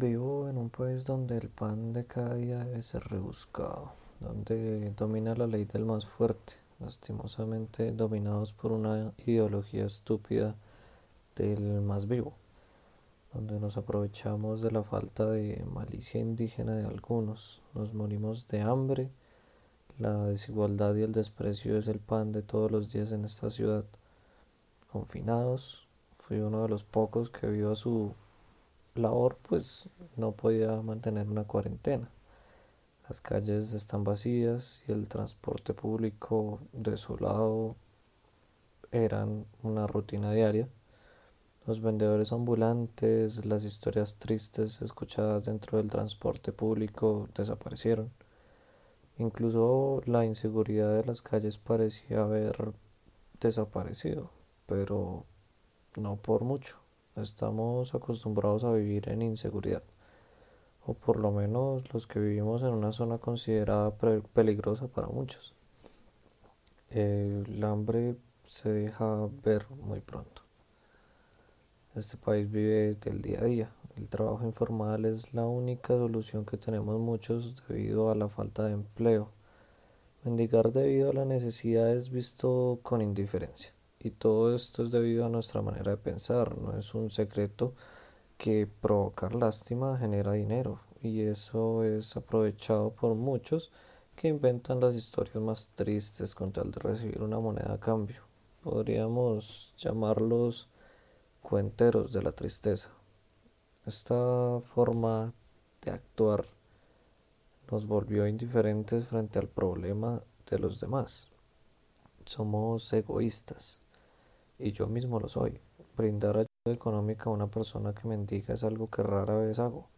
Vivo en un país donde el pan de cada día debe ser rebuscado, donde domina la ley del más fuerte, lastimosamente dominados por una ideología estúpida del más vivo, donde nos aprovechamos de la falta de malicia indígena de algunos, nos morimos de hambre, la desigualdad y el desprecio es el pan de todos los días en esta ciudad. Confinados, fui uno de los pocos que vio a su labor pues no podía mantener una cuarentena. Las calles están vacías y el transporte público desolado eran una rutina diaria. Los vendedores ambulantes, las historias tristes escuchadas dentro del transporte público desaparecieron. Incluso la inseguridad de las calles parecía haber desaparecido, pero no por mucho. Estamos acostumbrados a vivir en inseguridad, o por lo menos los que vivimos en una zona considerada peligrosa para muchos. El hambre se deja ver muy pronto. Este país vive del día a día. El trabajo informal es la única solución que tenemos muchos debido a la falta de empleo. Mendigar debido a la necesidad es visto con indiferencia. Y todo esto es debido a nuestra manera de pensar. No es un secreto que provocar lástima genera dinero. Y eso es aprovechado por muchos que inventan las historias más tristes con tal de recibir una moneda a cambio. Podríamos llamarlos cuenteros de la tristeza. Esta forma de actuar nos volvió indiferentes frente al problema de los demás. Somos egoístas y yo mismo lo soy. Brindar ayuda económica a una persona que mendiga es algo que rara vez hago.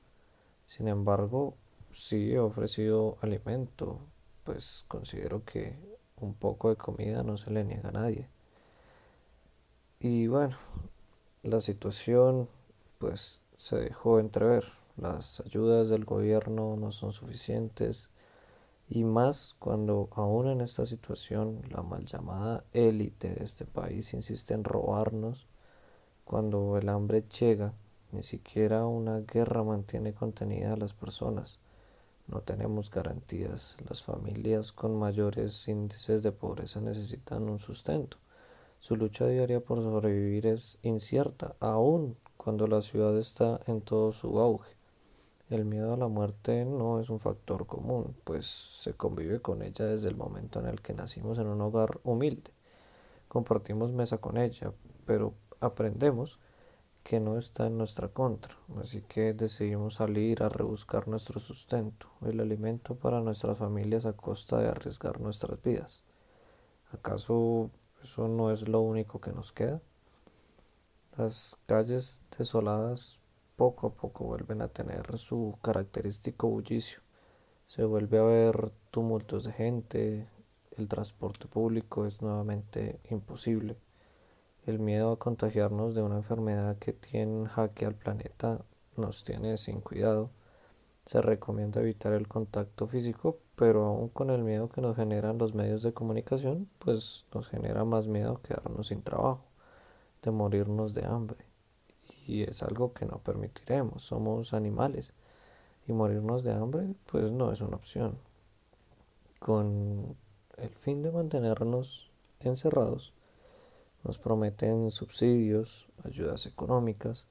Sin embargo, sí he ofrecido alimento, pues considero que un poco de comida no se le niega a nadie. Y bueno, la situación pues se dejó entrever. Las ayudas del gobierno no son suficientes y más cuando aún en esta situación la mal llamada élite de este país insiste en robarnos, cuando el hambre llega, ni siquiera una guerra mantiene contenida a las personas. No tenemos garantías. Las familias con mayores índices de pobreza necesitan un sustento. Su lucha diaria por sobrevivir es incierta, aún cuando la ciudad está en todo su auge. El miedo a la muerte no es un factor común, pues se convive con ella desde el momento en el que nacimos en un hogar humilde. Compartimos mesa con ella, pero aprendemos que no está en nuestra contra, así que decidimos salir a rebuscar nuestro sustento, el alimento para nuestras familias a costa de arriesgar nuestras vidas. ¿Acaso eso no es lo único que nos queda? Las calles desoladas poco a poco vuelven a tener su característico bullicio. Se vuelve a ver tumultos de gente, el transporte público es nuevamente imposible. El miedo a contagiarnos de una enfermedad que tiene jaque al planeta nos tiene sin cuidado. Se recomienda evitar el contacto físico, pero aún con el miedo que nos generan los medios de comunicación, pues nos genera más miedo quedarnos sin trabajo, de morirnos de hambre y es algo que no permitiremos. Somos animales y morirnos de hambre pues no es una opción. Con el fin de mantenernos encerrados, nos prometen subsidios, ayudas económicas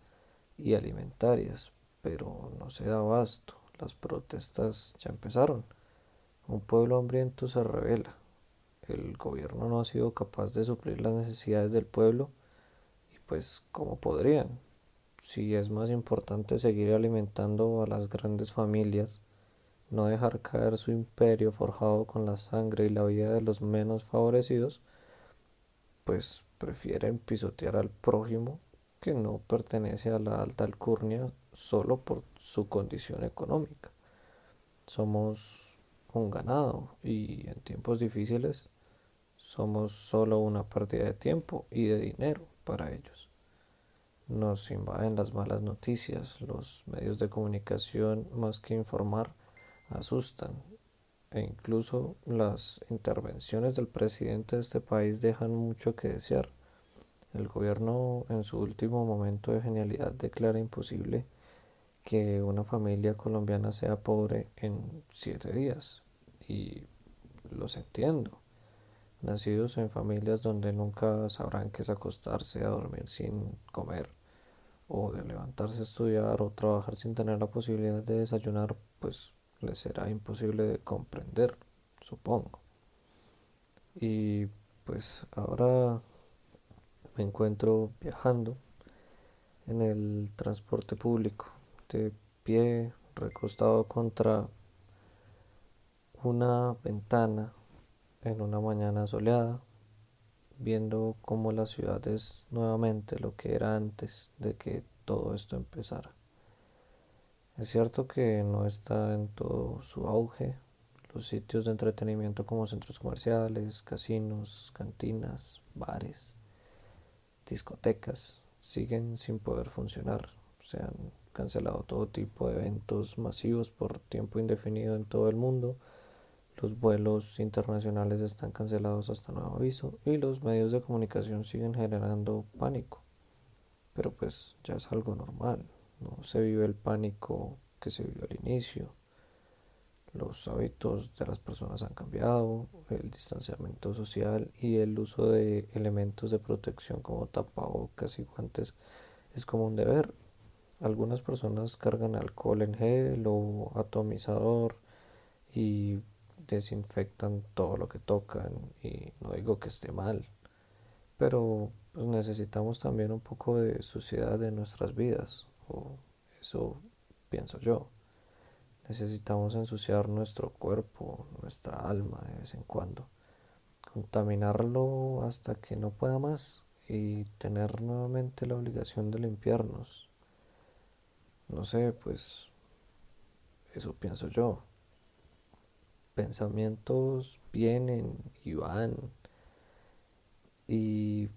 y alimentarias, pero no se da abasto. Las protestas ya empezaron. Un pueblo hambriento se revela. El gobierno no ha sido capaz de suplir las necesidades del pueblo y pues como podrían, si es más importante seguir alimentando a las grandes familias, no dejar caer su imperio forjado con la sangre y la vida de los menos favorecidos, pues prefieren pisotear al prójimo que no pertenece a la alta alcurnia solo por su condición económica. Somos un ganado y en tiempos difíciles somos solo una pérdida de tiempo y de dinero para ellos nos invaden las malas noticias, los medios de comunicación más que informar asustan e incluso las intervenciones del presidente de este país dejan mucho que desear. El gobierno en su último momento de genialidad declara imposible que una familia colombiana sea pobre en siete días. Y los entiendo. Nacidos en familias donde nunca sabrán qué es acostarse a dormir sin comer, o de levantarse a estudiar o trabajar sin tener la posibilidad de desayunar, pues les será imposible de comprender, supongo. Y pues ahora me encuentro viajando en el transporte público, de pie recostado contra una ventana en una mañana soleada, viendo cómo la ciudad es nuevamente lo que era antes de que todo esto empezara. Es cierto que no está en todo su auge. Los sitios de entretenimiento como centros comerciales, casinos, cantinas, bares, discotecas siguen sin poder funcionar. Se han cancelado todo tipo de eventos masivos por tiempo indefinido en todo el mundo. Los vuelos internacionales están cancelados hasta nuevo aviso y los medios de comunicación siguen generando pánico. Pero pues ya es algo normal, no se vive el pánico que se vivió al inicio. Los hábitos de las personas han cambiado, el distanciamiento social y el uso de elementos de protección como tapabocas y guantes es como un deber. Algunas personas cargan alcohol en gel o atomizador y desinfectan todo lo que tocan y no digo que esté mal, pero pues necesitamos también un poco de suciedad en nuestras vidas, o eso pienso yo. Necesitamos ensuciar nuestro cuerpo, nuestra alma de vez en cuando, contaminarlo hasta que no pueda más y tener nuevamente la obligación de limpiarnos. No sé, pues eso pienso yo. Pensamientos vienen y van y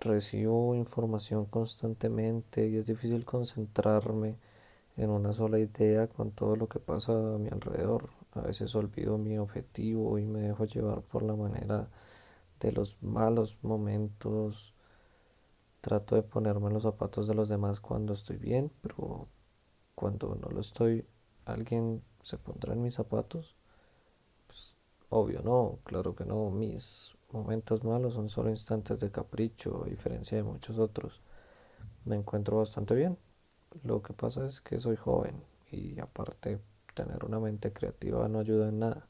recibo información constantemente y es difícil concentrarme en una sola idea con todo lo que pasa a mi alrededor. A veces olvido mi objetivo y me dejo llevar por la manera de los malos momentos. Trato de ponerme en los zapatos de los demás cuando estoy bien, pero cuando no lo estoy, ¿alguien se pondrá en mis zapatos? Obvio no, claro que no. Mis momentos malos son solo instantes de capricho, a diferencia de muchos otros. Me encuentro bastante bien. Lo que pasa es que soy joven y aparte tener una mente creativa no ayuda en nada.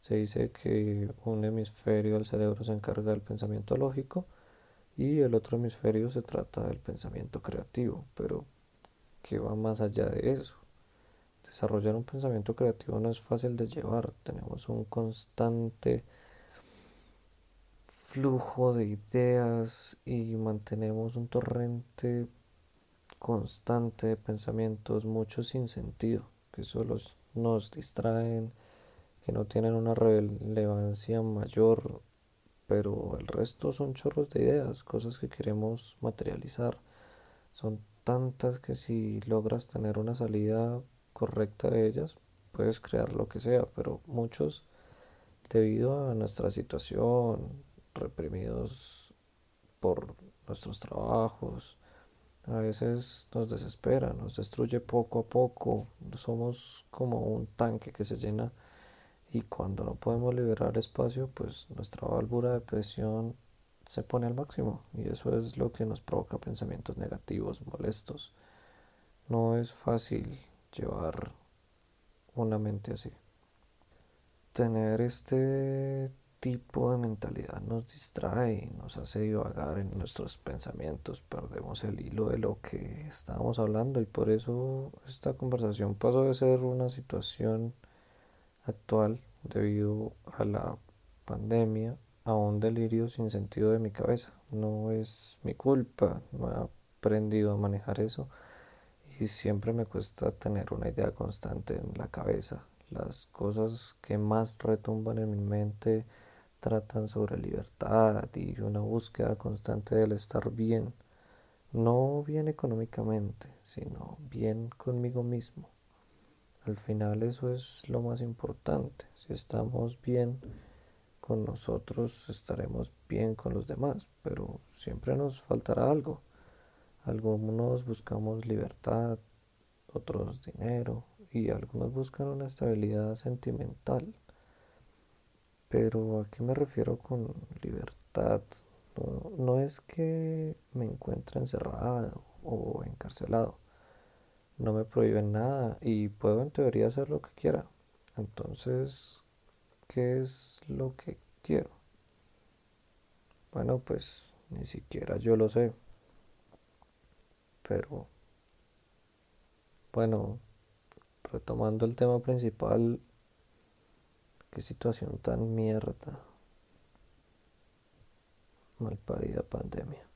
Se dice que un hemisferio del cerebro se encarga del pensamiento lógico y el otro hemisferio se trata del pensamiento creativo, pero que va más allá de eso. Desarrollar un pensamiento creativo no es fácil de llevar, tenemos un constante flujo de ideas y mantenemos un torrente constante de pensamientos, muchos sin sentido, que solo nos distraen, que no tienen una relevancia mayor, pero el resto son chorros de ideas, cosas que queremos materializar. Son tantas que si logras tener una salida correcta de ellas, puedes crear lo que sea, pero muchos, debido a nuestra situación, reprimidos por nuestros trabajos, a veces nos desespera, nos destruye poco a poco, somos como un tanque que se llena y cuando no podemos liberar espacio, pues nuestra válvula de presión se pone al máximo y eso es lo que nos provoca pensamientos negativos, molestos. No es fácil llevar una mente así. Tener este tipo de mentalidad nos distrae y nos hace divagar en nuestros pensamientos, perdemos el hilo de lo que estábamos hablando y por eso esta conversación pasó de ser una situación actual debido a la pandemia a un delirio sin sentido de mi cabeza. No es mi culpa, no he aprendido a manejar eso y siempre me cuesta tener una idea constante en la cabeza. Las cosas que más retumban en mi mente tratan sobre libertad y una búsqueda constante del estar bien, no bien económicamente, sino bien conmigo mismo. Al final eso es lo más importante. Si estamos bien con nosotros, estaremos bien con los demás, pero siempre nos faltará algo. Algunos buscamos libertad, otros dinero y algunos buscan una estabilidad sentimental. Pero ¿a qué me refiero con libertad? No, no es que me encuentre encerrado o encarcelado. No me prohíben nada y puedo en teoría hacer lo que quiera. Entonces, ¿qué es lo que quiero? Bueno, pues ni siquiera yo lo sé. Pero, bueno, retomando el tema principal, qué situación tan mierda. Malparida pandemia.